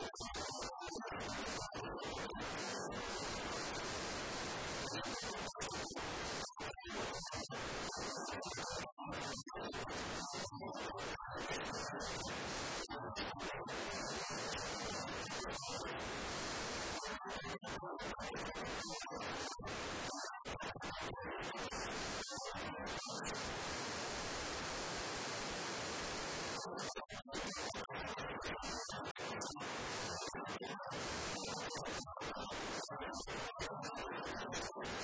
you すごい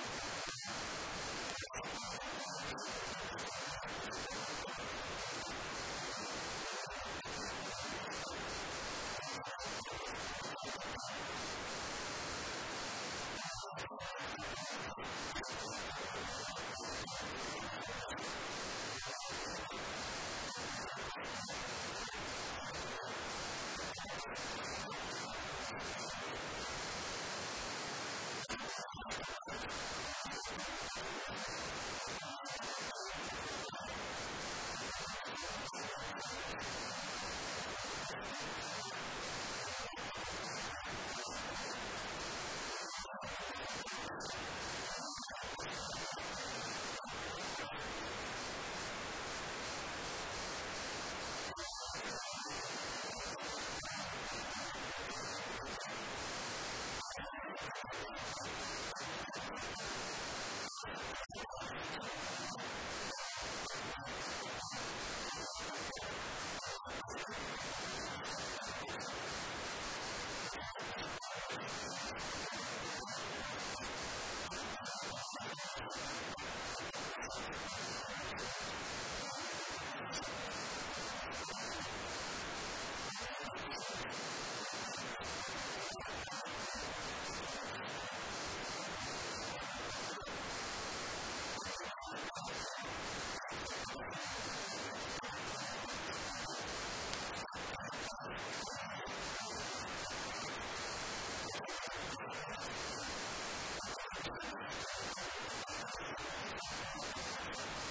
やった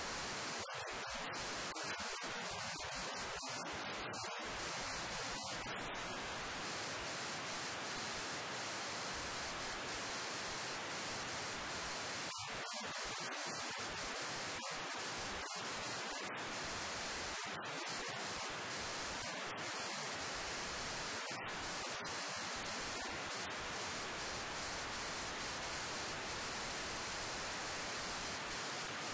Thank